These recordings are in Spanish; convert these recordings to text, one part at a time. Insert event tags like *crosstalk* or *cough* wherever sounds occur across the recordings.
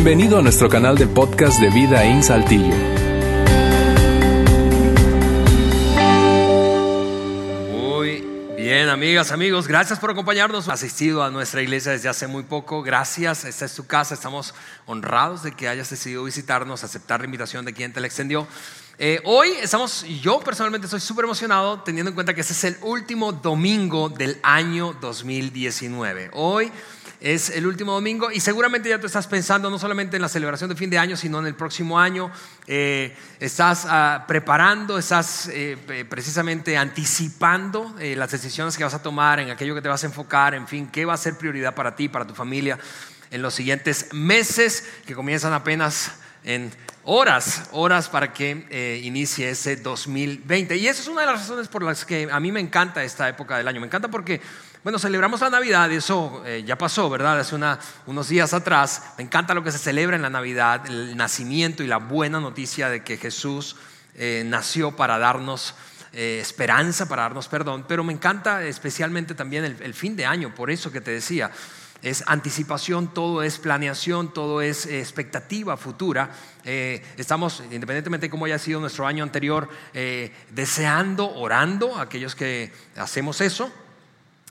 Bienvenido a nuestro canal de podcast de Vida en Saltillo. Muy bien, amigas, amigos, gracias por acompañarnos. Asistido a nuestra iglesia desde hace muy poco, gracias. Esta es tu casa, estamos honrados de que hayas decidido visitarnos, aceptar la invitación de quien te la extendió. Eh, hoy estamos, yo personalmente estoy súper emocionado teniendo en cuenta que este es el último domingo del año 2019. Hoy es el último domingo y seguramente ya tú estás pensando no solamente en la celebración de fin de año, sino en el próximo año. Eh, estás ah, preparando, estás eh, precisamente anticipando eh, las decisiones que vas a tomar, en aquello que te vas a enfocar, en fin, qué va a ser prioridad para ti, para tu familia en los siguientes meses que comienzan apenas en horas, horas para que inicie ese 2020. Y esa es una de las razones por las que a mí me encanta esta época del año. Me encanta porque bueno, celebramos la Navidad, eso eh, ya pasó, ¿verdad? Hace unos días atrás. Me encanta lo que se celebra en la Navidad, el nacimiento y la buena noticia de que Jesús eh, nació para darnos eh, esperanza, para darnos perdón. Pero me encanta especialmente también el, fin de año, por eso que te decía. Es anticipación, todo es planeación, todo es expectativa futura. estamos, independientemente de cómo haya sido nuestro año anterior, deseando, orando, aquellos que hacemos eso,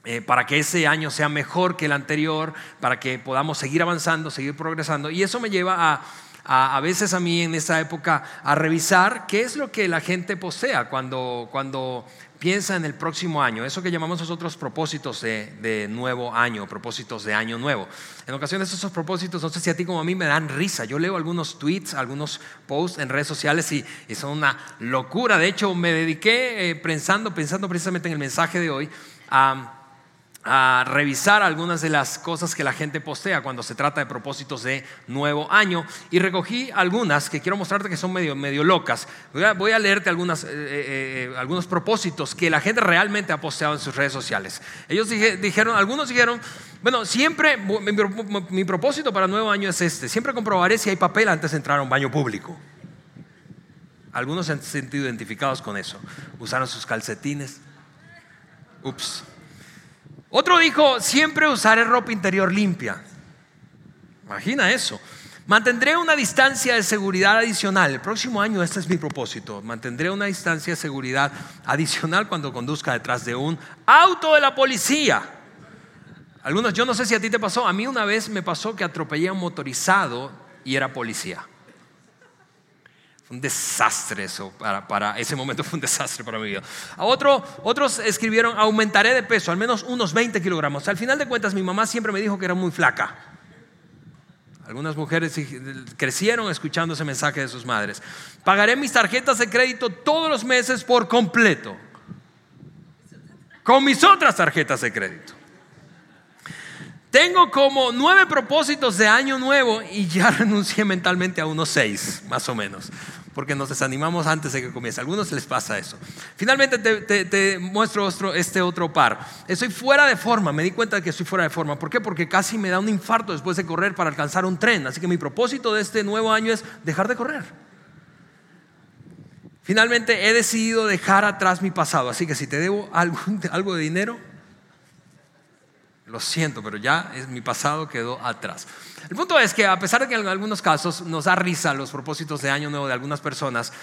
eh, para que ese año sea mejor que el anterior, para que podamos seguir avanzando, seguir progresando. Y eso me lleva a, a, veces a mí en esta época a revisar qué es lo que la gente posea cuando, cuando piensa en el próximo año, eso que llamamos nosotros propósitos de, nuevo año, propósitos de año nuevo. En ocasiones esos propósitos, no sé si a ti como a mí me dan risa. Yo leo algunos tweets, algunos posts en redes sociales y, son una locura. De hecho, me dediqué eh, pensando, pensando precisamente en el mensaje de hoy a a revisar algunas de las cosas que la gente postea cuando se trata de propósitos de nuevo año y recogí algunas que quiero mostrarte que son medio, medio locas. Voy a, leerte algunas, eh, eh, eh, algunos propósitos que la gente realmente ha posteado en sus redes sociales. Ellos dijeron, algunos dijeron, bueno, siempre mi, mi propósito para nuevo año es este, siempre comprobaré si hay papel antes de entrar a un baño público. Algunos se han sentido identificados con eso. Usaron sus calcetines. Ups. Otro dijo, siempre usaré ropa interior limpia. Imagina eso. Mantendré una distancia de seguridad adicional. El próximo año este es mi propósito. Mantendré una distancia de seguridad adicional cuando conduzca detrás de un auto de la policía. Algunos, yo no sé si a ti te pasó, a mí una vez me pasó que atropellé a un motorizado y era policía un desastre eso, para, ese momento fue un desastre para mi vida. A otro, otros escribieron, aumentaré de peso, al menos unos 20 kilogramos. Al final de cuentas, mi mamá siempre me dijo que era muy flaca. Algunas mujeres crecieron escuchando ese mensaje de sus madres. Pagaré mis tarjetas de crédito todos los meses por completo. Con mis otras tarjetas de crédito. Tengo como nueve propósitos de año nuevo y ya *laughs* renuncié mentalmente a unos seis, más o menos, porque nos desanimamos antes de que comience. A algunos les pasa eso. Finalmente te, muestro este otro par. Estoy fuera de forma, me di cuenta de que estoy fuera de forma. ¿Por qué? Porque casi me da un infarto después de correr para alcanzar un tren. Así que mi propósito de este nuevo año es dejar de correr. Finalmente he decidido dejar atrás mi pasado, así que si te debo *laughs* algo de dinero, lo siento, pero ya es, mi pasado quedó atrás. El punto es que a pesar de que en algunos casos nos da risa los propósitos de año nuevo de algunas personas,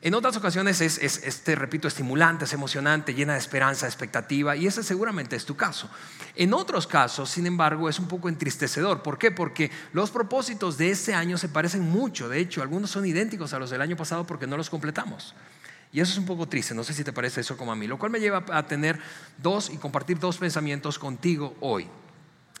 en otras ocasiones es, es, te repito, estimulante, es emocionante, llena de esperanza, expectativa, y ese seguramente es tu caso. En otros casos, sin embargo, es un poco entristecedor. ¿Por qué? Porque los propósitos de este año se parecen mucho. De hecho, algunos son idénticos a los del año pasado porque no los completamos. Y eso es un poco triste, no sé si te parece eso como a mí, lo cual me lleva a tener dos y compartir dos pensamientos contigo hoy.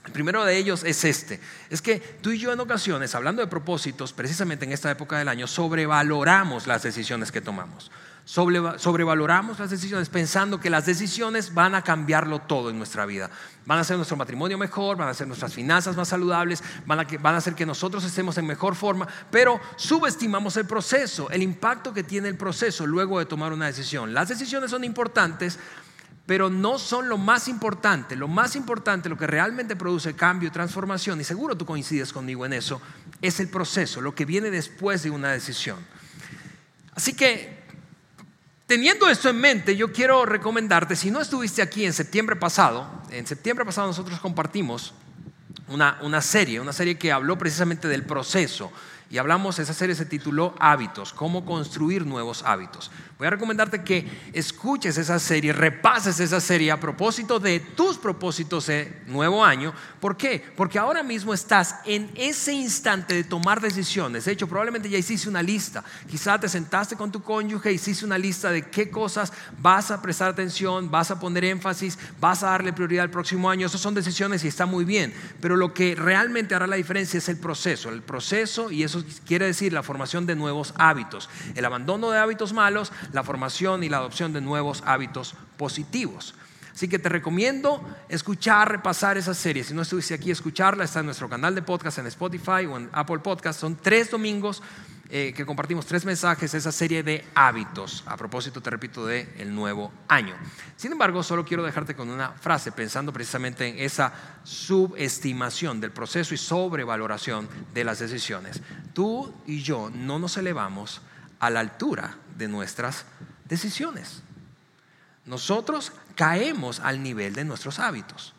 El primero de ellos es este, es que tú y yo en ocasiones, hablando de propósitos, precisamente en esta época del año, sobrevaloramos las decisiones que tomamos sobrevaloramos las decisiones pensando que las decisiones van a cambiarlo todo en nuestra vida. Van a hacer nuestro matrimonio mejor, van a hacer nuestras finanzas más saludables, van a, van a hacer que nosotros estemos en mejor forma, pero subestimamos el proceso, el impacto que tiene el proceso luego de tomar una decisión. Las decisiones son importantes, pero no son lo más importante. Lo más importante, lo que realmente produce cambio y transformación, y seguro tú coincides conmigo en eso, es el proceso, lo que viene después de una decisión. Así que Teniendo esto en mente, yo quiero recomendarte, si no estuviste aquí en septiembre pasado, en septiembre pasado nosotros compartimos una, una serie, una serie que habló precisamente del proceso. Y hablamos, esa serie se tituló Hábitos, cómo construir nuevos hábitos. Voy a recomendarte que escuches esa serie, repases esa serie a propósito de tus propósitos de nuevo año. ¿Por qué? Porque ahora mismo estás en ese instante de tomar decisiones. De hecho, probablemente ya hiciste una lista. Quizá te sentaste con tu cónyuge, hiciste una lista de qué cosas vas a prestar atención, vas a poner énfasis, vas a darle prioridad al próximo año. Esas son decisiones y está muy bien. Pero lo que realmente hará la diferencia es el proceso. El proceso, y eso quiere decir la formación de nuevos hábitos. El abandono de hábitos malos la formación y la adopción de nuevos hábitos positivos. Así que te recomiendo escuchar, repasar esa serie. Si no estuviste aquí, escucharla. Está en nuestro canal de podcast en Spotify o en Apple Podcast. Son tres domingos eh, que compartimos tres mensajes, esa serie de hábitos. A propósito, te repito, de el nuevo año. Sin embargo, solo quiero dejarte con una frase, pensando precisamente en esa subestimación del proceso y sobrevaloración de las decisiones. Tú y yo no nos elevamos a la altura de nuestras decisiones. Nosotros caemos al nivel de nuestros hábitos.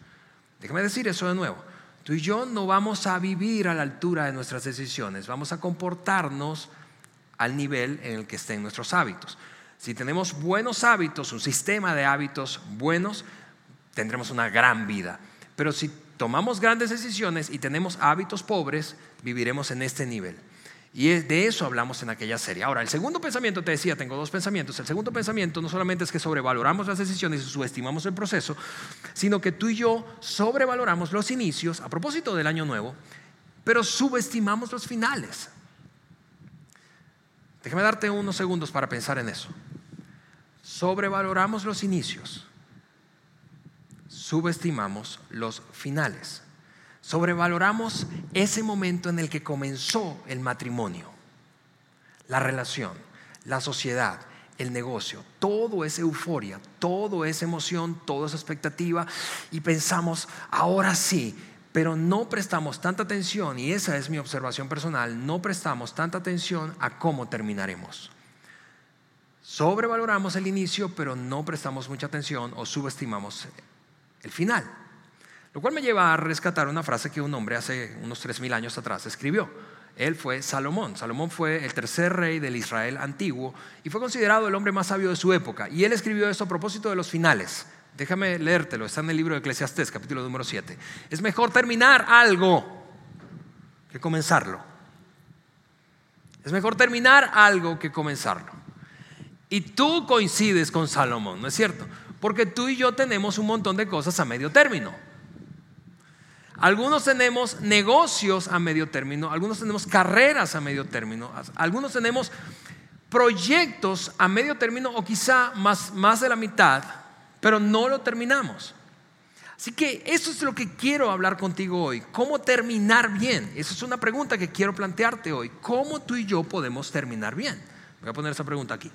Déjame decir eso de nuevo. Tú y yo no vamos a vivir a la altura de nuestras decisiones, vamos a comportarnos al nivel en el que estén nuestros hábitos. Si tenemos buenos hábitos, un sistema de hábitos buenos, tendremos una gran vida. Pero si tomamos grandes decisiones y tenemos hábitos pobres, viviremos en este nivel. Y de eso hablamos en aquella serie. Ahora, el segundo pensamiento, te decía, tengo dos pensamientos. El segundo pensamiento no solamente es que sobrevaloramos las decisiones y subestimamos el proceso, sino que tú y yo sobrevaloramos los inicios, a propósito del año nuevo, pero subestimamos los finales. Déjame darte unos segundos para pensar en eso. Sobrevaloramos los inicios, subestimamos los finales sobrevaloramos ese momento en el que comenzó el matrimonio, la relación, la sociedad, el negocio. Todo es euforia, todo es emoción, todo es expectativa y pensamos, ahora sí, pero no prestamos tanta atención, y esa es mi observación personal, no prestamos tanta atención a cómo terminaremos. Sobrevaloramos el inicio, pero no prestamos mucha atención o subestimamos el final. Lo cual me lleva a rescatar una frase que un hombre hace unos 3.000 años atrás escribió. Él fue Salomón. Salomón fue el tercer rey del Israel antiguo y fue considerado el hombre más sabio de su época. Y él escribió esto a propósito de los finales. Déjame leértelo, está en el libro de Eclesiastés, capítulo número 7. Es mejor terminar algo que comenzarlo. Es mejor terminar algo que comenzarlo. Y tú coincides con Salomón, ¿no es cierto? Porque tú y yo tenemos un montón de cosas a medio término. Algunos tenemos negocios a medio término, algunos tenemos carreras a medio término, algunos tenemos proyectos a medio término o quizá más, más de la mitad, pero no lo terminamos. Así que eso es lo que quiero hablar contigo hoy. ¿Cómo terminar bien? Esa es una pregunta que quiero plantearte hoy. ¿Cómo tú y yo podemos terminar bien? Voy a poner esa pregunta aquí.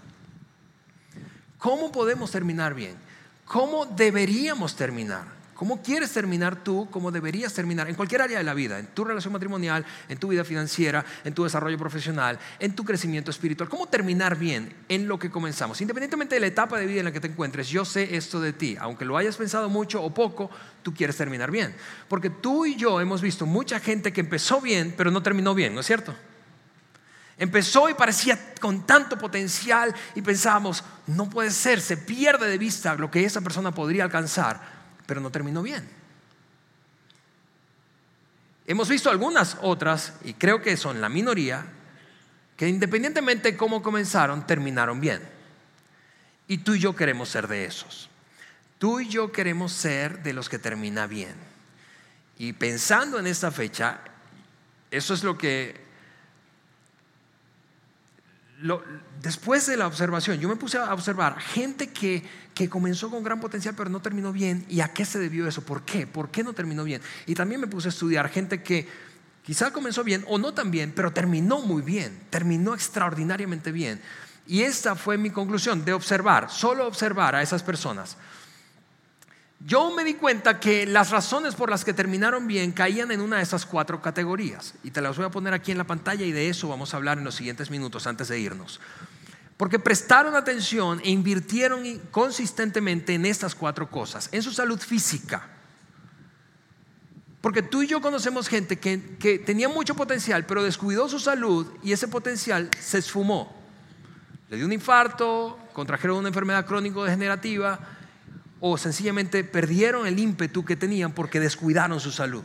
¿Cómo podemos terminar bien? ¿Cómo deberíamos terminar? ¿Cómo quieres terminar tú? ¿Cómo deberías terminar? En cualquier área de la vida, en tu relación matrimonial, en tu vida financiera, en tu desarrollo profesional, en tu crecimiento espiritual. ¿Cómo terminar bien en lo que comenzamos? Independientemente de la etapa de vida en la que te encuentres, yo sé esto de ti. Aunque lo hayas pensado mucho o poco, tú quieres terminar bien. Porque tú y yo hemos visto mucha gente que empezó bien, pero no terminó bien, ¿no es cierto? Empezó y parecía con tanto potencial y pensábamos, no puede ser, se pierde de vista lo que esa persona podría alcanzar pero no terminó bien. Hemos visto algunas otras, y creo que son la minoría, que independientemente de cómo comenzaron, terminaron bien. Y tú y yo queremos ser de esos. Tú y yo queremos ser de los que termina bien. Y pensando en esta fecha, eso es lo que después de la observación, yo me puse a observar gente que, que comenzó con gran potencial pero no terminó bien. ¿Y a qué se debió eso? ¿Por qué? ¿Por qué no terminó bien? Y también me puse a estudiar gente que quizá comenzó bien o no tan bien, pero terminó muy bien, terminó extraordinariamente bien. Y esta fue mi conclusión de observar, solo observar a esas personas yo me di cuenta que las razones por las que terminaron bien caían en una de esas cuatro categorías. Y te las voy a poner aquí en la pantalla y de eso vamos a hablar en los siguientes minutos antes de irnos. Porque prestaron atención e invirtieron consistentemente en estas cuatro cosas. En su salud física. Porque tú y yo conocemos gente que, que tenía mucho potencial, pero descuidó su salud y ese potencial se esfumó. Le dio un infarto, contrajeron una enfermedad crónico-degenerativa o sencillamente perdieron el ímpetu que tenían porque descuidaron su salud.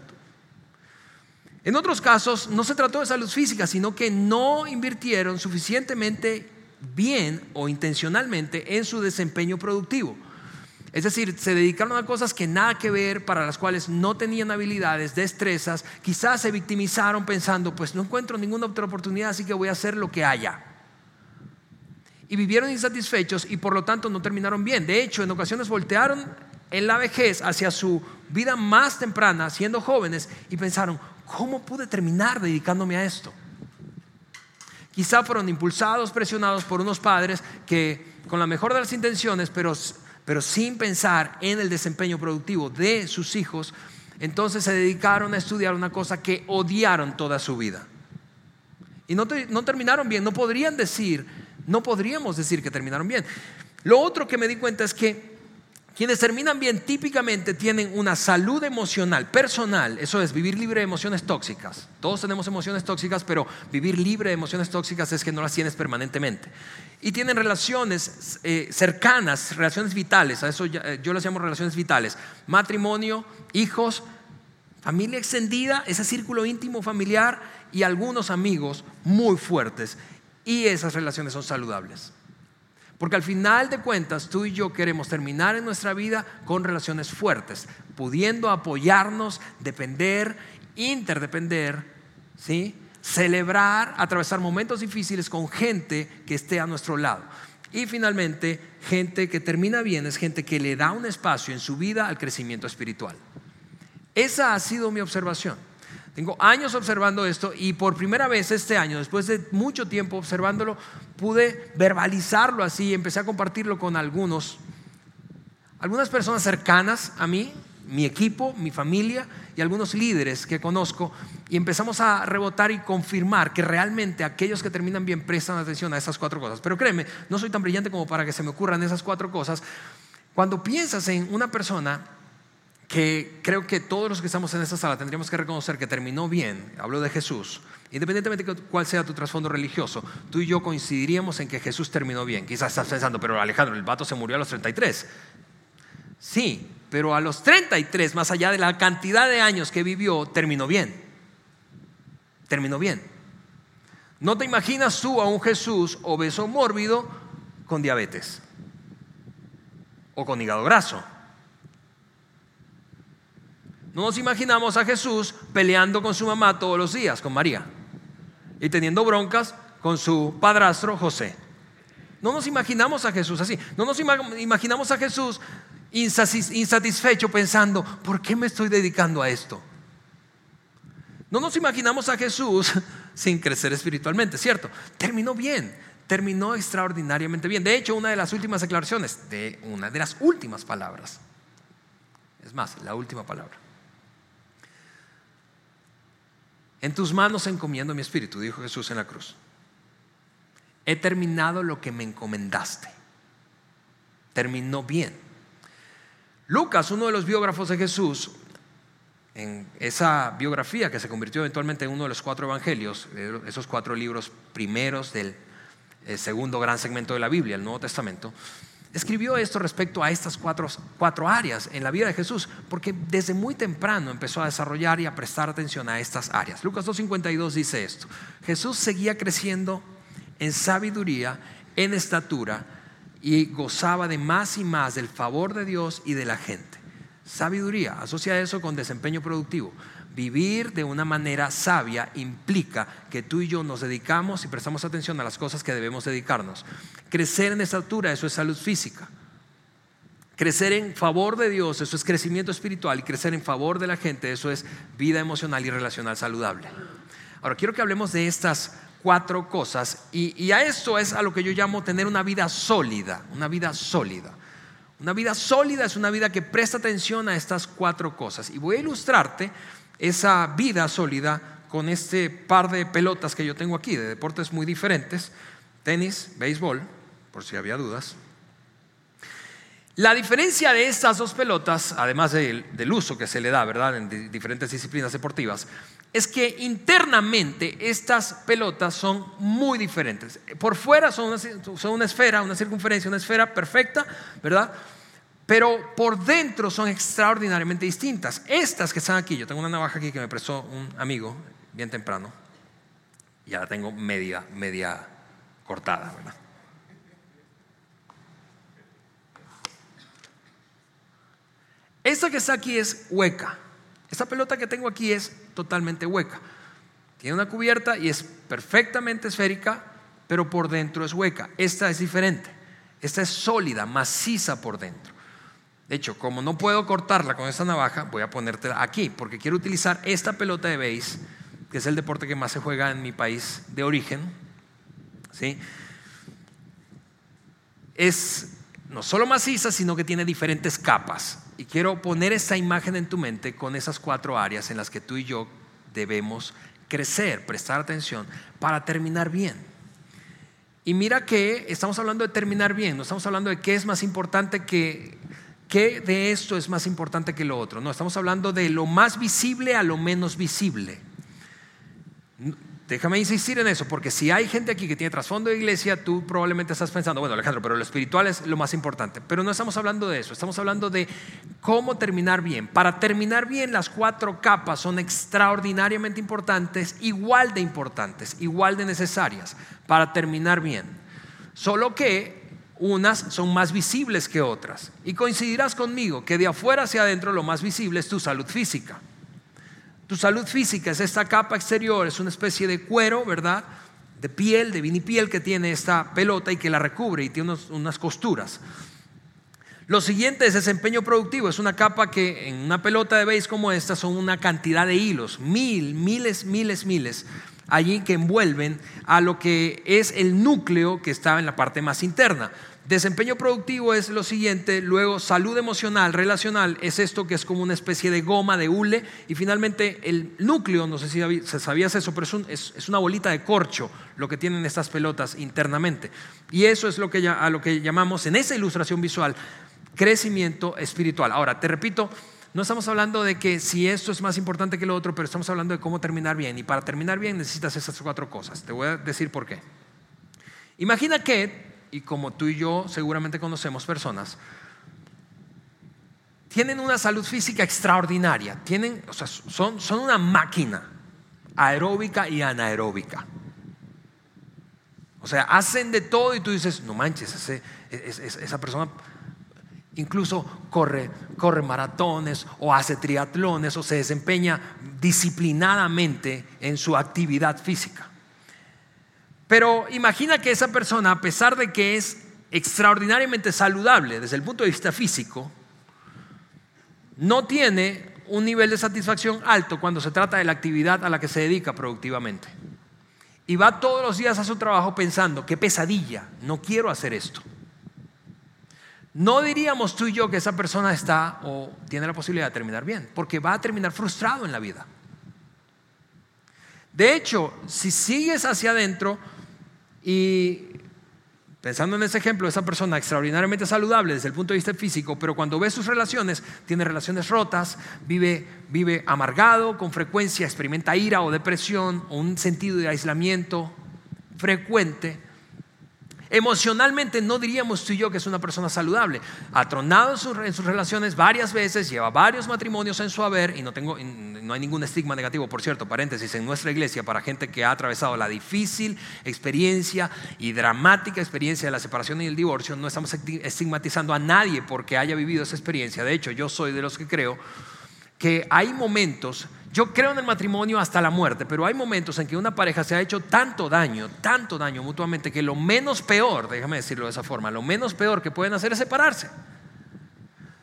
En otros casos no se trató de salud física, sino que no invirtieron suficientemente bien o intencionalmente en su desempeño productivo. Es decir, se dedicaron a cosas que nada que ver, para las cuales no tenían habilidades, destrezas, quizás se victimizaron pensando, pues no encuentro ninguna otra oportunidad, así que voy a hacer lo que haya. Y vivieron insatisfechos y por lo tanto no terminaron bien. De hecho, en ocasiones voltearon en la vejez hacia su vida más temprana, siendo jóvenes, y pensaron, ¿cómo pude terminar dedicándome a esto? Quizá fueron impulsados, presionados por unos padres que con la mejor de las intenciones, pero pero sin pensar en el desempeño productivo de sus hijos, entonces se dedicaron a estudiar una cosa que odiaron toda su vida. Y no, no terminaron bien, no podrían decir, no podríamos decir que terminaron bien. Lo otro que me di cuenta es que quienes terminan bien típicamente tienen una salud emocional, personal, eso es vivir libre de emociones tóxicas. Todos tenemos emociones tóxicas, pero vivir libre de emociones tóxicas es que no las tienes permanentemente. Y tienen relaciones eh, cercanas, relaciones vitales, a eso eh, yo las llamo relaciones vitales. Matrimonio, hijos, familia extendida, ese círculo íntimo familiar y algunos amigos muy fuertes. Y esas relaciones son saludables. Porque al final de cuentas, tú y yo queremos terminar en nuestra vida con relaciones fuertes, pudiendo apoyarnos, depender, interdepender, ¿sí? celebrar, atravesar momentos difíciles con gente que esté a nuestro lado. Y finalmente, gente que termina bien es gente que le da un espacio en su vida al crecimiento espiritual. Esa ha sido mi observación. Tengo años observando esto y por primera vez este año, después de mucho tiempo observándolo, pude verbalizarlo así, empecé a compartirlo con algunos, algunas personas cercanas a mí, mi equipo, mi familia y algunos líderes que conozco y empezamos a rebotar y confirmar que realmente aquellos que terminan bien prestan atención a esas cuatro cosas. Pero créeme, no soy tan brillante como para que se me ocurran esas cuatro cosas. Cuando piensas en una persona que creo que todos los que estamos en esta sala tendríamos que reconocer que terminó bien, hablo de Jesús, independientemente de cuál sea tu trasfondo religioso, tú y yo coincidiríamos en que Jesús terminó bien. Quizás estás pensando, pero Alejandro, el vato se murió a los 33. Sí, pero a los 33, más allá de la cantidad de años que vivió, terminó bien. Terminó bien. No te imaginas tú a un Jesús obeso mórbido con diabetes o con hígado graso no nos imaginamos a Jesús peleando con su mamá todos los días, con María, y teniendo broncas con su padrastro José. No nos imaginamos a Jesús así. No nos imaginamos a Jesús insatisfecho pensando, ¿por qué me estoy dedicando a esto? No nos imaginamos a Jesús *laughs* sin crecer espiritualmente, ¿cierto? Terminó bien, terminó extraordinariamente bien. De hecho, una de las últimas declaraciones, de una de las últimas palabras, es más, la última palabra. En tus manos encomiendo mi espíritu, dijo Jesús en la cruz. He terminado lo que me encomendaste. Terminó bien. Lucas, uno de los biógrafos de Jesús, en esa biografía que se convirtió eventualmente en uno de los cuatro evangelios, esos cuatro libros primeros del eh, segundo gran segmento de la Biblia, el Nuevo Testamento, escribió esto respecto a estas cuatro, áreas en la vida de Jesús, porque desde muy temprano empezó a desarrollar y a prestar atención a estas áreas. Lucas 2.52 dice esto, Jesús seguía creciendo en sabiduría, en estatura, y gozaba de más y más del favor de Dios y de la gente. Sabiduría, asocia eso con desempeño productivo. Vivir de una manera sabia implica que tú y yo nos dedicamos y prestamos atención a las cosas que debemos dedicarnos. Crecer en estatura, eso es salud física. Crecer en favor de Dios, eso es crecimiento espiritual. Y crecer en favor de la gente, eso es vida emocional y relacional saludable. Ahora, quiero que hablemos de estas cuatro cosas. Y, y a esto es a lo que yo llamo tener una vida sólida. Una vida sólida. Una vida sólida es una vida que presta atención a estas cuatro cosas. Y voy a ilustrarte esa vida sólida con este par de pelotas que yo tengo aquí, de deportes muy diferentes, tenis, béisbol, por si había dudas. La diferencia de estas dos pelotas, además del, uso que se le da, ¿verdad?, en di- diferentes disciplinas deportivas, es que internamente estas pelotas son muy diferentes. Por fuera son una esfera, una circunferencia, una esfera perfecta, ¿verdad? Pero por dentro son extraordinariamente distintas. Estas que están aquí, yo tengo una navaja aquí que me prestó un amigo bien temprano. Ya la tengo media, media cortada, ¿verdad? Esta que está aquí es hueca. Esta pelota que tengo aquí es totalmente hueca. Tiene una cubierta y es perfectamente esférica, pero por dentro es hueca. Esta es diferente. Esta es sólida, maciza por dentro. De hecho, como no puedo cortarla con esta navaja, voy a ponértela aquí, porque quiero utilizar esta pelota de base, que es el deporte que más se juega en mi país de origen. ¿sí? Es no solo maciza, sino que tiene diferentes capas. Y quiero poner esa imagen en tu mente con esas cuatro áreas en las que tú y yo debemos crecer, prestar atención para terminar bien. Y mira que estamos hablando de terminar bien, no estamos hablando de qué es más importante que, qué de esto es más importante que lo otro. No, estamos hablando de lo más visible a lo menos visible. Déjame insistir en eso, porque si hay gente aquí que tiene trasfondo de iglesia, tú probablemente estás pensando, bueno Alejandro, pero lo espiritual es lo más importante. Pero no estamos hablando de eso, estamos hablando de cómo terminar bien. Para terminar bien, las cuatro capas son extraordinariamente importantes, igual de importantes, igual de necesarias para terminar bien. Solo que unas son más visibles que otras. Y coincidirás conmigo que de afuera hacia adentro lo más visible es tu salud física. Tu salud física es esta capa exterior, es una especie de cuero, ¿verdad? De piel, de vinipiel que tiene esta pelota y que la recubre y tiene unas costuras. Lo siguiente es desempeño productivo. Es una capa que en una pelota de base como esta son una cantidad de hilos, mil, miles, miles, miles, allí que envuelven a lo que es el núcleo que está en la parte más interna. Desempeño productivo es lo siguiente, luego salud emocional, relacional, es esto que es como una especie de goma, de hule, y finalmente el núcleo, no sé si sabías eso, pero es, un, es, es una bolita de corcho lo que tienen estas pelotas internamente. Y eso es lo que, a lo que llamamos en esa ilustración visual crecimiento espiritual. Ahora, te repito, no estamos hablando de que si esto es más importante que lo otro, pero estamos hablando de cómo terminar bien. Y para terminar bien necesitas esas cuatro cosas. Te voy a decir por qué. Imagina que y como tú y yo seguramente conocemos personas, tienen una salud física extraordinaria, tienen, o sea, son, son una máquina aeróbica y anaeróbica. O sea, hacen de todo y tú dices, no manches, ese, esa persona incluso corre, maratones o hace triatlones o se desempeña disciplinadamente en su actividad física. Pero imagina que esa persona, a pesar de que es extraordinariamente saludable desde el punto de vista físico, no tiene un nivel de satisfacción alto cuando se trata de la actividad a la que se dedica productivamente. Y va todos los días a su trabajo pensando, qué pesadilla, no quiero hacer esto. No diríamos tú y yo que esa persona está o tiene la posibilidad de terminar bien, porque va a terminar frustrado en la vida. De hecho, si sigues hacia adentro, y pensando en ese ejemplo, esa persona extraordinariamente saludable desde el punto de vista físico, pero cuando ve sus relaciones, tiene relaciones rotas, vive, vive amargado, con frecuencia experimenta ira o depresión o un sentido de aislamiento frecuente. Emocionalmente no diríamos tú y yo que es una persona saludable. Ha tronado en sus relaciones varias veces, lleva varios matrimonios en su haber y no, tengo, no hay ningún estigma negativo, por cierto, paréntesis, en nuestra iglesia para gente que ha atravesado la difícil experiencia y dramática experiencia de la separación y el divorcio. No estamos estigmatizando a nadie porque haya vivido esa experiencia. De hecho, yo soy de los que creo que hay momentos, yo creo en el matrimonio hasta la muerte, pero hay momentos en que una pareja se ha hecho tanto daño, tanto daño mutuamente, que lo menos peor, déjame decirlo de esa forma, lo menos peor que pueden hacer es separarse.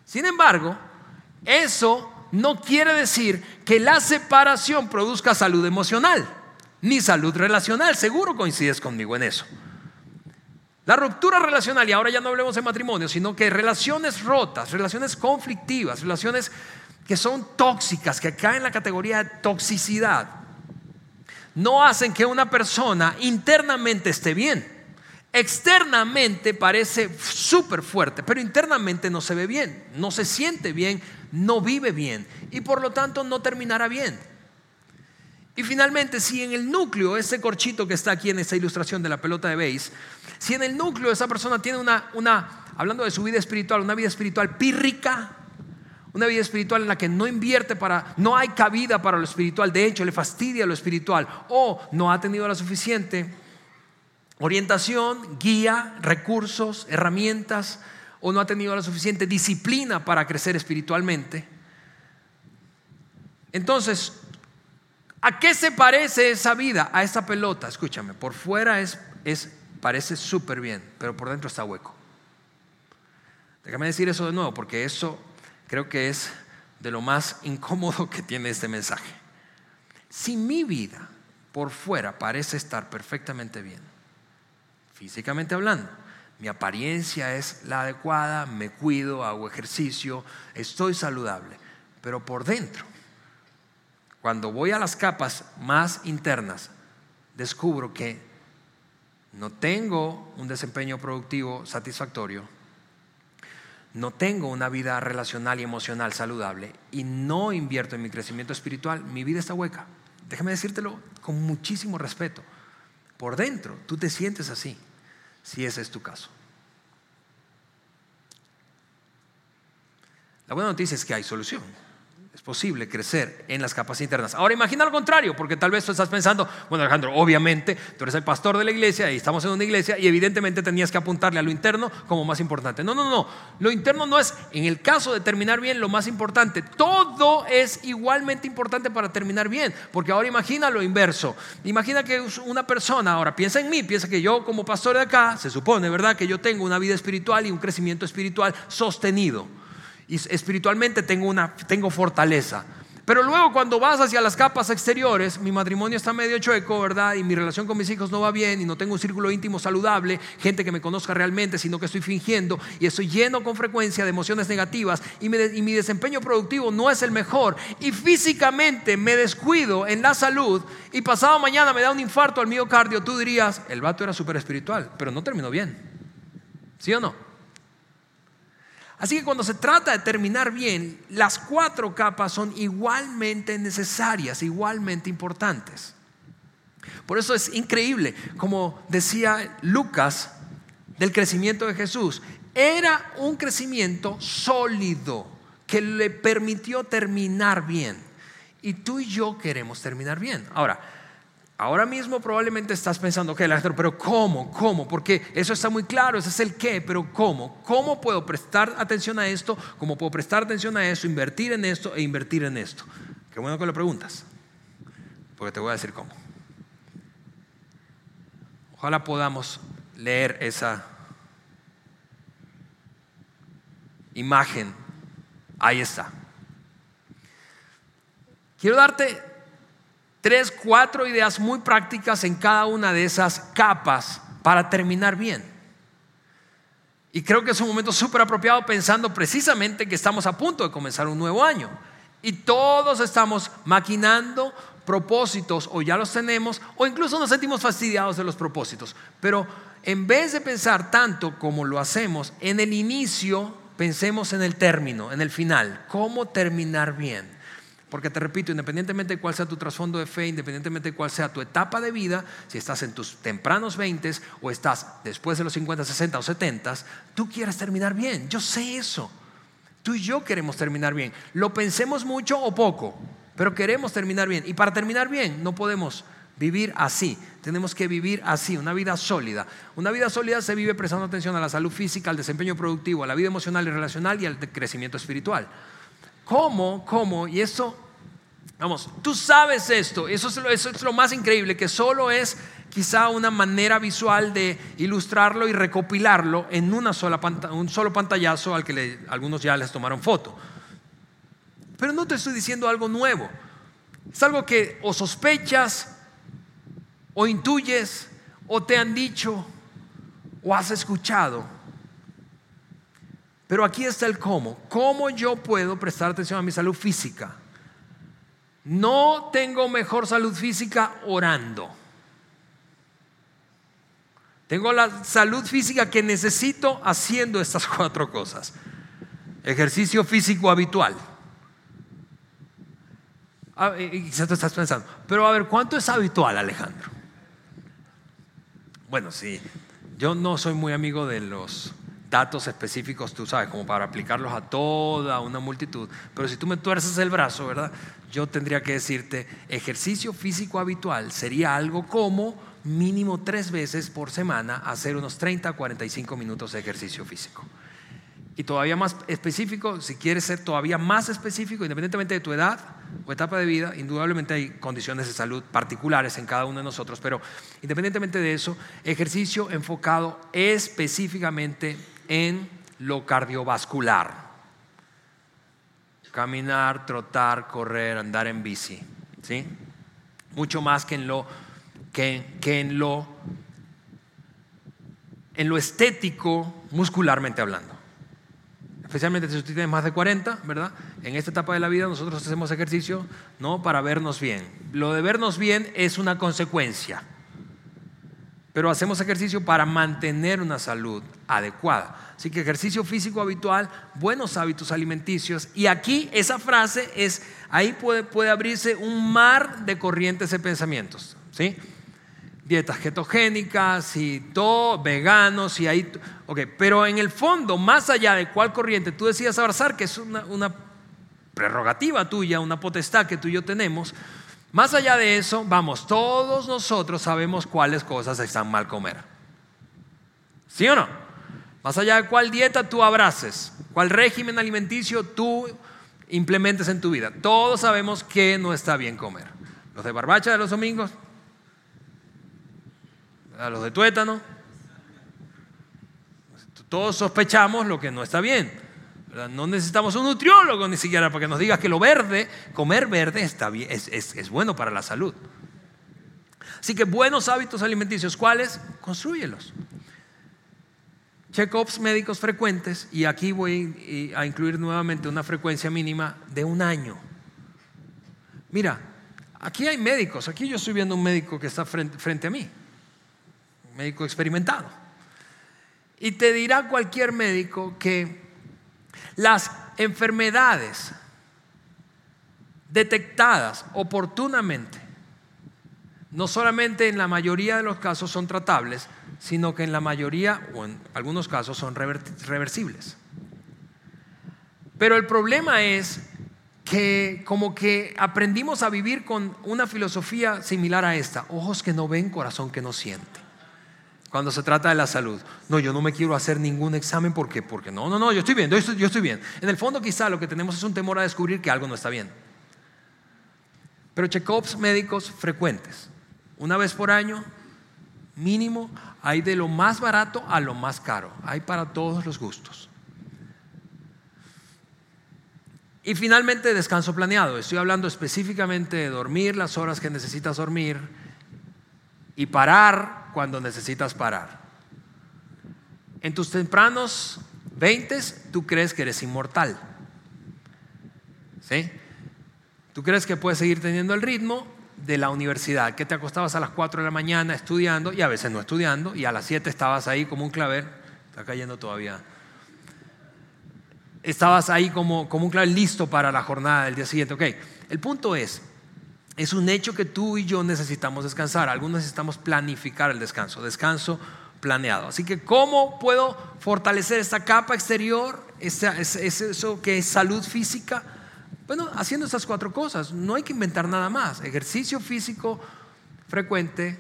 Sin embargo, eso no quiere decir que la separación produzca salud emocional, ni salud relacional, seguro coincides conmigo en eso. La ruptura relacional, y ahora ya no hablemos de matrimonio, sino que relaciones rotas, relaciones conflictivas, relaciones que son tóxicas, que caen en la categoría de toxicidad, no hacen que una persona internamente esté bien. externamente parece súper fuerte, pero internamente no se ve bien, no se siente bien, no vive bien y por lo tanto no terminará bien. Y finalmente, si en el núcleo, ese corchito que está aquí en esta ilustración de la pelota de base, si en el núcleo esa persona tiene una, una, hablando de su vida espiritual, una vida espiritual pírrica, una vida espiritual en la que no invierte para, no hay cabida para lo espiritual, de hecho le fastidia lo espiritual, o no ha tenido la suficiente orientación, guía, recursos, herramientas, o no ha tenido la suficiente disciplina para crecer espiritualmente. Entonces, ¿A qué se parece esa vida? A esa pelota. Escúchame, por fuera es, es parece súper bien, pero por dentro está hueco. Déjame decir eso de nuevo, porque eso creo que es de lo más incómodo que tiene este mensaje. Si mi vida por fuera parece estar perfectamente bien, físicamente hablando, mi apariencia es la adecuada, me cuido, hago ejercicio, estoy saludable, pero por dentro cuando voy a las capas más internas, descubro que no tengo un desempeño productivo satisfactorio, no tengo una vida relacional y emocional saludable y no invierto en mi crecimiento espiritual, mi vida está hueca. Déjame decírtelo con muchísimo respeto. Por dentro, tú te sientes así, si ese es tu caso. La buena noticia es que hay solución es posible crecer en las capas internas. Ahora imagina lo contrario, porque tal vez tú estás pensando, bueno Alejandro, obviamente tú eres el pastor de la iglesia y estamos en una iglesia y evidentemente tenías que apuntarle a lo interno como más importante. No, no, no, lo interno no es, en el caso de terminar bien, lo más importante. Todo es igualmente importante para terminar bien, porque ahora imagina lo inverso. Imagina que una persona, ahora piensa en mí, piensa que yo como pastor de acá, se supone, ¿verdad? Que yo tengo una vida espiritual y un crecimiento espiritual sostenido espiritualmente tengo, una, tengo fortaleza. Pero luego cuando vas hacia las capas exteriores, mi matrimonio está medio chueco, ¿verdad? Y mi relación con mis hijos no va bien y no tengo un círculo íntimo saludable, gente que me conozca realmente, sino que estoy fingiendo y estoy lleno con frecuencia de emociones negativas y mi, y mi desempeño productivo no es el mejor y físicamente me descuido en la salud y pasado mañana me da un infarto al miocardio, tú dirías, el vato era súper espiritual, pero no terminó bien. ¿Sí o no? Así que cuando se trata de terminar bien, las cuatro capas son igualmente necesarias, igualmente importantes. Por eso es increíble, como decía Lucas del crecimiento de Jesús, era un crecimiento sólido que le permitió terminar bien. Y tú y yo queremos terminar bien. Ahora, Ahora mismo probablemente estás pensando, ok, pero ¿cómo? ¿Cómo? Porque eso está muy claro, ese es el qué, pero ¿cómo? ¿Cómo puedo prestar atención a esto? ¿Cómo puedo prestar atención a eso, invertir en esto e invertir en esto? Qué bueno que lo preguntas, porque te voy a decir cómo. Ojalá podamos leer esa imagen. Ahí está. Quiero darte tres, cuatro ideas muy prácticas en cada una de esas capas para terminar bien. Y creo que es un momento súper apropiado pensando precisamente que estamos a punto de comenzar un nuevo año. Y todos estamos maquinando propósitos o ya los tenemos o incluso nos sentimos fastidiados de los propósitos. Pero en vez de pensar tanto como lo hacemos en el inicio, pensemos en el término, en el final. ¿Cómo terminar bien? Porque te repito, independientemente de cuál sea tu trasfondo de fe, independientemente de cuál sea tu etapa de vida, si estás en tus tempranos 20 o estás después de los 50, 60 o 70, tú quieres terminar bien. Yo sé eso. Tú y yo queremos terminar bien. Lo pensemos mucho o poco, pero queremos terminar bien. Y para terminar bien no podemos vivir así. Tenemos que vivir así, una vida sólida. Una vida sólida se vive prestando atención a la salud física, al desempeño productivo, a la vida emocional y relacional y al crecimiento espiritual. ¿Cómo? ¿Cómo? Y eso, vamos, tú sabes esto, eso es, lo, eso es lo más increíble, que solo es quizá una manera visual de ilustrarlo y recopilarlo en una sola un solo pantallazo al que algunos ya les tomaron foto. Pero no te estoy diciendo algo nuevo, es algo que o sospechas, o intuyes, o te han dicho, o has escuchado pero aquí está el cómo. ¿Cómo yo puedo prestar atención a mi salud física? No tengo mejor salud física orando. Tengo la salud física que necesito haciendo estas *laughs* cuatro cosas. Ejercicio físico habitual. Ah, quizás tú estás pensando, pero a ver, ¿cuánto es habitual, Alejandro? Bueno, sí, yo no soy muy amigo de los datos específicos, tú sabes, como para aplicarlos a toda una multitud, pero si tú me tuerces el brazo, ¿verdad? Yo tendría que decirte, ejercicio físico habitual sería algo como mínimo tres veces por semana hacer unos 30 a 45 minutos de ejercicio físico. Y todavía más específico, si quieres ser todavía más específico, independientemente de tu edad o etapa de vida, indudablemente hay condiciones de salud particulares en cada uno de nosotros, pero independientemente de eso, ejercicio enfocado específicamente en lo cardiovascular. Caminar, trotar, correr, andar en bici, ¿sí? Mucho más que en lo que, en lo en lo estético muscularmente hablando especialmente si usted tiene más de 40, ¿verdad? En esta etapa de la vida nosotros hacemos ejercicio no para vernos bien. Lo de vernos bien es una consecuencia, pero hacemos ejercicio para mantener una salud adecuada. Así que ejercicio físico habitual, buenos hábitos alimenticios. Y aquí esa frase es, ahí puede, puede abrirse un mar de corrientes de pensamientos, ¿sí? dietas ketogénicas y todo, veganos y ahí, ok, pero en el fondo, más allá de cuál corriente tú decidas abrazar, que es una, una prerrogativa tuya, una potestad que tú y yo tenemos, más allá de eso, vamos, todos nosotros sabemos cuáles cosas están mal comer. ¿Sí o no? Más allá de cuál dieta tú abraces, cuál régimen alimenticio tú implementes en tu vida. Todos sabemos que no está bien comer. Los de barbacha de los domingos, a los de tuétano. Todos sospechamos lo que no está bien. No necesitamos un nutriólogo ni siquiera para que nos diga que lo verde, comer verde está bien, es, es bueno para la salud. Así que buenos hábitos alimenticios, ¿cuáles? Construyelos. Check-ups médicos frecuentes, y aquí voy a incluir nuevamente una frecuencia mínima de un año. Mira, aquí hay médicos, aquí yo estoy viendo un médico que está frente, frente a mí médico experimentado. Y te dirá cualquier médico que las enfermedades detectadas oportunamente, no solamente en la mayoría de los casos son tratables, sino que en la mayoría o en algunos casos son reversibles. Pero el problema es que como que aprendimos a vivir con una filosofía similar a esta, ojos que no ven, corazón que no siente cuando se trata de la salud. No, yo no me quiero hacer ningún examen porque, porque no, no, no, yo estoy bien, yo estoy, yo estoy bien. En el fondo quizá lo que tenemos es un temor a descubrir que algo no está bien. Pero check-ups médicos frecuentes, una vez por año, mínimo, hay de lo más barato a lo más caro, hay para todos los gustos. Y finalmente descanso planeado, estoy hablando específicamente de dormir las horas que necesitas dormir y parar cuando necesitas parar. En tus tempranos 20 tú crees que eres inmortal. ¿Sí? Tú crees que puedes seguir teniendo el ritmo de la universidad, que te acostabas a las 4 de la mañana estudiando y a veces no estudiando y a las 7 estabas ahí como un claver, está cayendo todavía. Estabas ahí como, como un claver listo para la jornada del día siguiente. Ok, el punto es, es un hecho que tú y yo necesitamos descansar. Algunos necesitamos planificar el descanso, descanso planeado. Así que, ¿cómo puedo fortalecer esta capa exterior, es eso que es salud física? Bueno, haciendo estas cuatro cosas. No hay que inventar nada más. Ejercicio físico frecuente,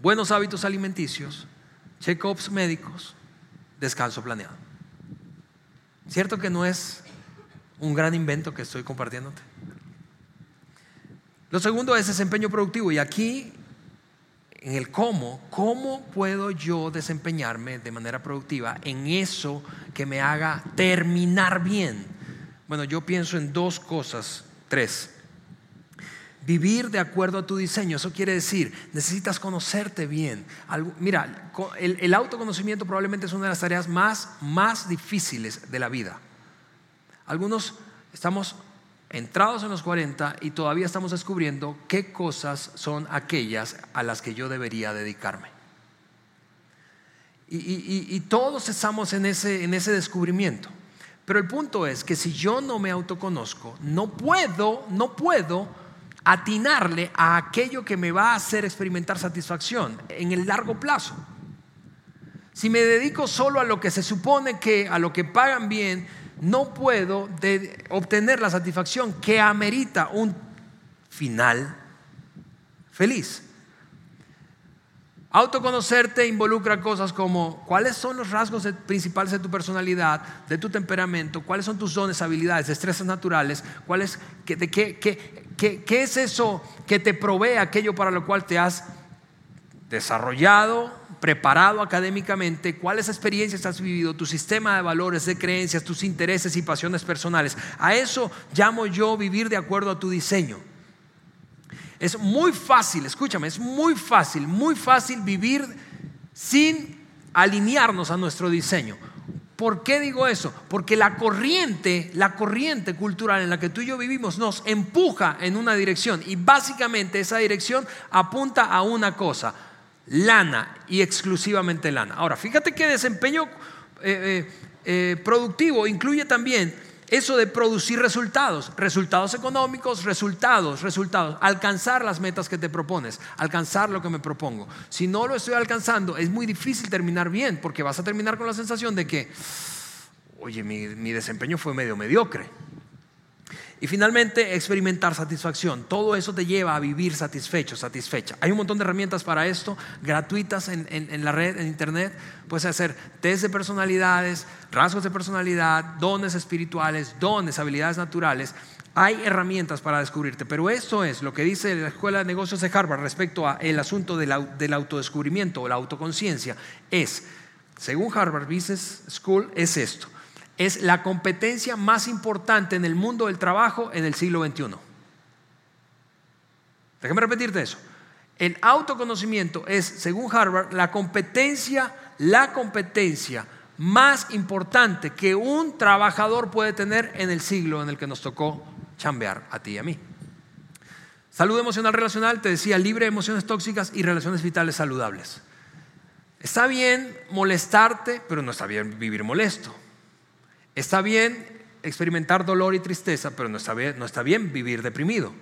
buenos hábitos alimenticios, check-ups médicos, descanso planeado. ¿Cierto que no es un gran invento que estoy compartiéndote? Lo segundo es desempeño productivo. Y aquí, en el cómo, ¿cómo puedo yo desempeñarme de manera productiva en eso que me haga terminar bien? Bueno, yo pienso en dos cosas, tres. Vivir de acuerdo a tu diseño, eso quiere decir, necesitas conocerte bien. Mira, el, autoconocimiento probablemente es una de las tareas más, más difíciles de la vida. Algunos estamos entrados en los 40 y todavía estamos descubriendo qué cosas son aquellas a las que yo debería dedicarme. Y, todos estamos en ese, en ese descubrimiento. Pero el punto es que si yo no me autoconozco, no puedo, no puedo atinarle a aquello que me va a hacer experimentar satisfacción en el largo plazo. Si me dedico solo a lo que se supone que, a lo que pagan bien, no puedo obtener la satisfacción que amerita un final feliz. Autoconocerte involucra cosas como cuáles son los rasgos principales de tu personalidad, de tu temperamento, cuáles son tus dones, habilidades, destrezas naturales, cuál es, qué, qué es eso que te provee aquello para lo cual te has desarrollado, preparado académicamente, cuáles experiencias has vivido, tu sistema de valores, de creencias, tus intereses y pasiones personales. A eso llamo yo vivir de acuerdo a tu diseño. Es muy fácil, escúchame, es muy fácil, muy fácil vivir sin alinearnos a nuestro diseño. ¿Por qué digo eso? Porque la corriente, la corriente cultural en la que tú y yo vivimos nos empuja en una dirección y básicamente esa dirección apunta a una cosa, lana y exclusivamente lana. Ahora, fíjate que desempeño eh, eh, eh, productivo incluye también eso de producir resultados, resultados económicos, resultados, resultados, alcanzar las metas que te propones, alcanzar lo que me propongo. Si no lo estoy alcanzando, es muy difícil terminar bien, porque vas a terminar con la sensación de que, oye, mi desempeño fue medio mediocre. Y finalmente, experimentar satisfacción. Todo eso te lleva a vivir satisfecho, satisfecha. Hay un montón de herramientas para esto, gratuitas en, la red, en internet. Puedes hacer test de personalidades, rasgos de personalidad, dones espirituales, dones, habilidades naturales. Hay herramientas para descubrirte, pero eso es lo que dice la Escuela de Negocios de Harvard respecto al asunto del, del autodescubrimiento o la autoconciencia. Es, según Harvard Business School, es esto es la competencia más importante en el mundo del trabajo en el siglo XXI. Déjame repetirte eso. El autoconocimiento es, según Harvard, la competencia, la competencia más importante que un trabajador puede tener en el siglo en el que nos tocó chambear a ti y a mí. Salud emocional relacional, te decía, libre de emociones tóxicas y relaciones vitales saludables. Está bien molestarte, pero no está bien vivir molesto. Está bien experimentar dolor y tristeza, pero no está bien, no está bien vivir deprimido.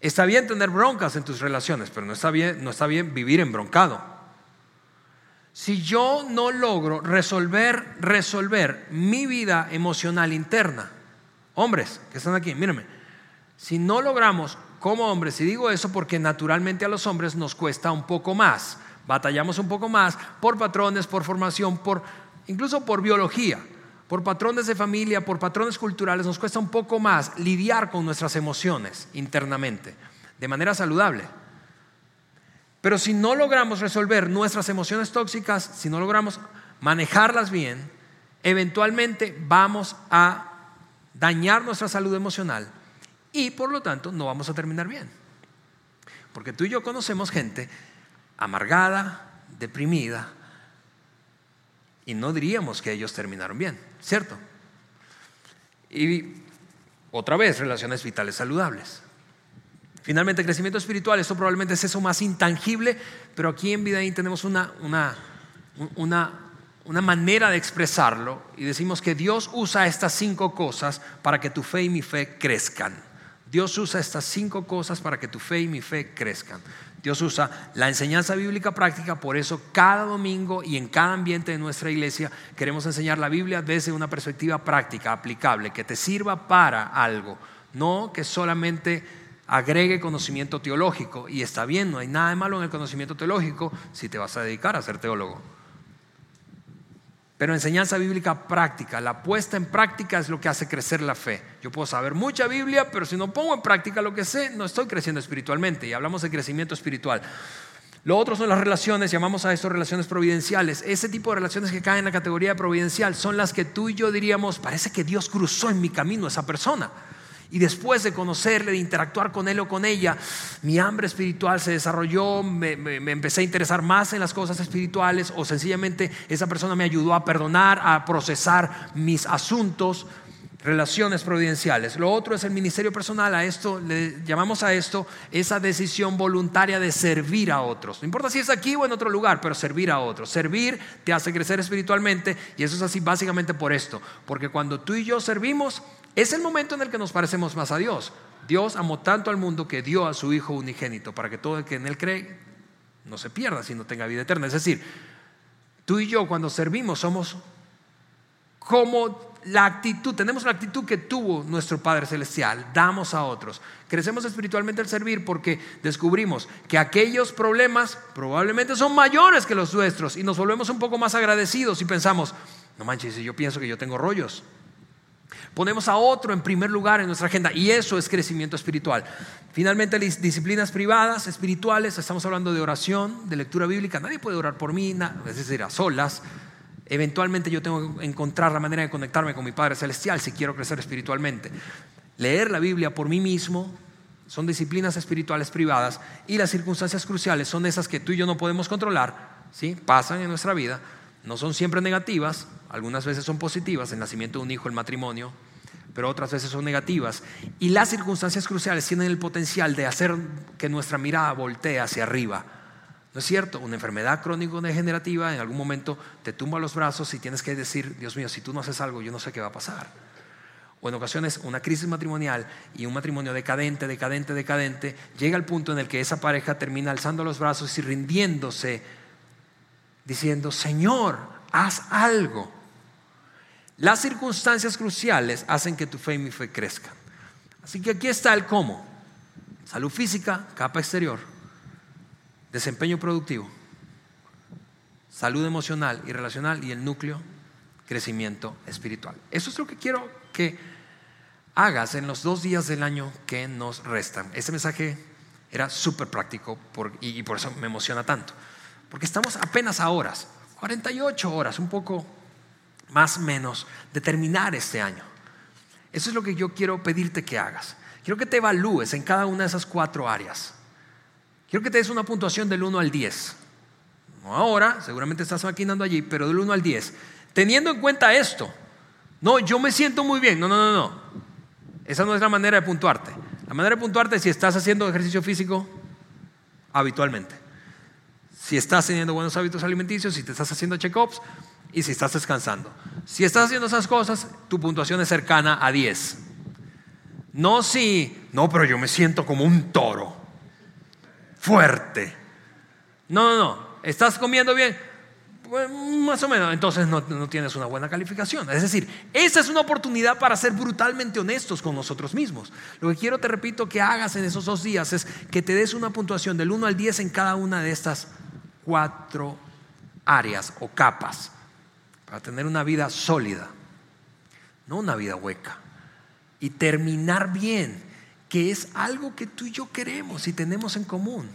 Está bien tener broncas en tus relaciones, pero no está bien, no está bien vivir embroncado. Si yo no logro resolver, resolver mi vida emocional interna, hombres que están aquí, mírenme, si no logramos como hombres, y digo eso porque naturalmente a los hombres nos cuesta un poco más, batallamos un poco más por patrones, por formación, por incluso por biología por patrones de familia, por patrones culturales, nos cuesta un poco más lidiar con nuestras emociones internamente, de manera saludable. Pero si no logramos resolver nuestras emociones tóxicas, si no logramos manejarlas bien, eventualmente vamos a dañar nuestra salud emocional y por lo tanto no vamos a terminar bien. Porque tú y yo conocemos gente amargada, deprimida, y no diríamos que ellos terminaron bien, ¿cierto? Y otra vez, relaciones vitales saludables. Finalmente, crecimiento espiritual, esto probablemente es eso más intangible, pero aquí en Vidaín tenemos una, una, una, una manera de expresarlo y decimos que Dios usa estas cinco cosas para que tu fe y mi fe crezcan. Dios usa estas cinco cosas para que tu fe y mi fe crezcan. Dios usa la enseñanza bíblica práctica, por eso cada domingo y en cada ambiente de nuestra iglesia queremos enseñar la Biblia desde una perspectiva práctica, aplicable, que te sirva para algo, no que solamente agregue conocimiento teológico. Y está bien, no hay nada de malo en el conocimiento teológico si te vas a dedicar a ser teólogo. Pero enseñanza bíblica práctica, la puesta en práctica es lo que hace crecer la fe. Yo puedo saber mucha Biblia, pero si no pongo en práctica lo que sé, no estoy creciendo espiritualmente. Y hablamos de crecimiento espiritual. Lo otro son las relaciones, llamamos a esto relaciones providenciales. Ese tipo de relaciones que caen en la categoría providencial son las que tú y yo diríamos, parece que Dios cruzó en mi camino esa persona. Y después de conocerle, de interactuar con él o con ella, mi hambre espiritual se desarrolló, me, empecé a interesar más en las cosas espirituales o sencillamente esa persona me ayudó a perdonar, a procesar mis asuntos. relaciones providenciales. Lo otro es el ministerio personal. A esto le llamamos a esto esa decisión voluntaria de servir a otros. No importa si es aquí o en otro lugar, pero servir a otros. Servir te hace crecer espiritualmente y eso es así básicamente por esto. Porque cuando tú y yo servimos, es el momento en el que nos parecemos más a Dios. Dios amó tanto al mundo que dio a su Hijo unigénito para que todo el que en Él cree no se pierda, sino tenga vida eterna. Es decir, tú y yo cuando servimos somos como la actitud, tenemos la actitud que tuvo nuestro Padre Celestial, damos a otros. Crecemos espiritualmente al servir porque descubrimos que aquellos problemas probablemente son mayores que los nuestros y nos volvemos un poco más agradecidos y pensamos, no manches, yo pienso que yo tengo rollos. Ponemos a otro en primer lugar en nuestra agenda y eso es crecimiento espiritual. Finalmente, disciplinas privadas, espirituales, estamos hablando de oración, de lectura bíblica. Nadie puede orar por mí, es decir, a solas. Eventualmente yo tengo que encontrar la manera de conectarme con mi Padre Celestial si quiero crecer espiritualmente. Leer la Biblia por mí mismo son disciplinas espirituales privadas y las circunstancias cruciales son esas que tú y yo no podemos controlar, ¿sí? pasan en nuestra vida, no son siempre negativas, algunas veces son positivas, el nacimiento de un hijo, el matrimonio, pero otras veces son negativas. Y las circunstancias cruciales tienen el potencial de hacer que nuestra mirada voltee hacia arriba ¿No es cierto? Una enfermedad crónico-degenerativa en algún momento te tumba los brazos y tienes que decir, Dios mío, si tú no haces algo, yo no sé qué va a pasar. O en ocasiones una crisis matrimonial y un matrimonio decadente, decadente, decadente, llega al punto en el que esa pareja termina alzando los brazos y rindiéndose, diciendo, Señor, haz algo. Las circunstancias cruciales hacen que tu fe y mi fe crezcan. Así que aquí está el cómo. Salud física, capa exterior desempeño productivo, salud emocional y relacional y el núcleo, crecimiento espiritual. Eso es lo que quiero que hagas en los dos días del año que nos restan. Ese mensaje era súper práctico y, por eso me emociona tanto. Porque estamos apenas a horas, 48 horas, un poco más o menos, de terminar este año. Eso es lo que yo quiero pedirte que hagas. Quiero que te evalúes en cada una de esas cuatro áreas. Quiero que te des una puntuación del 1 al 10. No ahora, seguramente estás maquinando allí, pero del 1 al 10. Teniendo en cuenta esto, no, yo me siento muy bien. No, no, no, no. Esa no es la manera de puntuarte. La manera de puntuarte es si estás haciendo ejercicio físico habitualmente. Si estás teniendo buenos hábitos alimenticios, si te estás haciendo check-ups y si estás descansando. Si estás haciendo esas cosas, tu puntuación es cercana a 10. No si, no, pero yo me siento como un toro fuerte. No, no, no. ¿Estás comiendo bien? Pues, más o menos. Entonces no, no tienes una buena calificación. Es decir, esa es una oportunidad para ser brutalmente honestos con nosotros mismos. Lo que quiero, te repito, que hagas en esos dos días es que te des una puntuación del 1 al 10 en cada una de estas cuatro áreas o capas para tener una vida sólida, no una vida hueca, y terminar bien que es algo que tú y yo queremos y tenemos en común.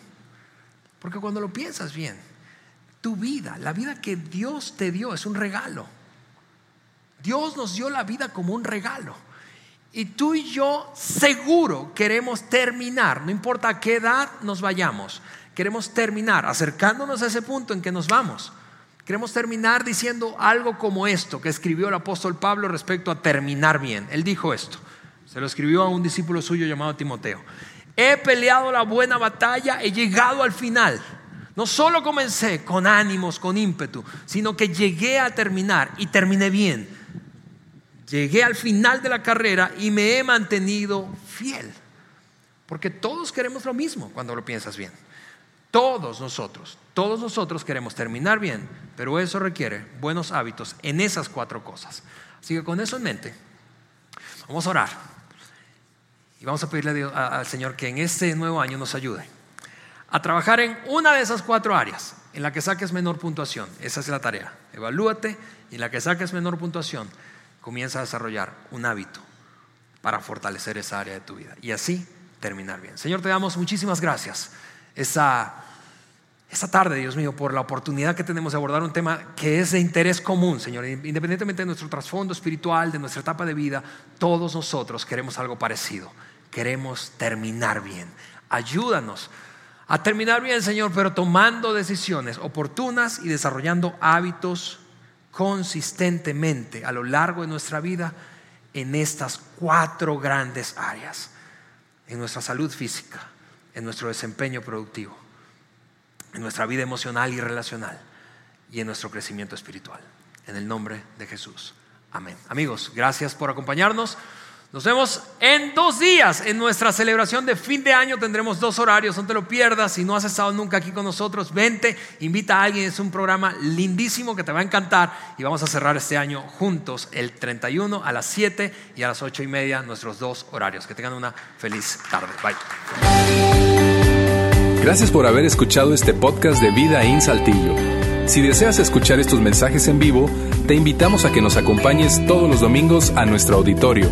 Porque cuando lo piensas bien, tu vida, la vida que Dios te dio es un regalo. Dios nos dio la vida como un regalo. Y tú y yo seguro queremos terminar, no importa a qué edad nos vayamos, queremos terminar acercándonos a ese punto en que nos vamos. Queremos terminar diciendo algo como esto que escribió el apóstol Pablo respecto a terminar bien. Él dijo esto. Se lo escribió a un discípulo suyo llamado Timoteo. He peleado la buena batalla, he llegado al final. No solo comencé con ánimos, con ímpetu, sino que llegué a terminar y terminé bien. Llegué al final de la carrera y me he mantenido fiel. Porque todos queremos lo mismo cuando lo piensas bien. Todos nosotros, todos nosotros queremos terminar bien, pero eso requiere buenos hábitos en esas cuatro cosas. Así que con eso en mente, vamos a orar. Y vamos a pedirle al Señor que en este nuevo año nos ayude a trabajar en una de esas cuatro áreas en la que saques menor puntuación. Esa es la tarea. Evalúate y en la que saques menor puntuación, comienza a desarrollar un hábito para fortalecer esa área de tu vida y así terminar bien. Señor, te damos muchísimas gracias esa, tarde, Dios mío, por la oportunidad que tenemos de abordar un tema que es de interés común, Señor. Independientemente de nuestro trasfondo espiritual, de nuestra etapa de vida, todos nosotros queremos algo parecido queremos terminar bien. Ayúdanos a terminar bien, Señor, pero tomando decisiones oportunas y desarrollando hábitos consistentemente a lo largo de nuestra vida en estas cuatro grandes áreas, en nuestra salud física, en nuestro desempeño productivo, en nuestra vida emocional y relacional y en nuestro crecimiento espiritual. En el nombre de Jesús. Amén. Amigos, gracias por acompañarnos. Nos vemos en dos días en nuestra celebración de fin de año. Tendremos dos horarios, no te lo pierdas. Si no has estado nunca aquí con nosotros, vente, invita a alguien. Es un programa lindísimo que te va a encantar. Y vamos a cerrar este año juntos el 31 a las 7 y a las 8 y media, nuestros dos horarios. Que tengan una feliz tarde. Bye. Gracias por haber escuchado este podcast de Vida en Saltillo. Si deseas escuchar estos mensajes en vivo, te invitamos a que nos acompañes todos los domingos a nuestro auditorio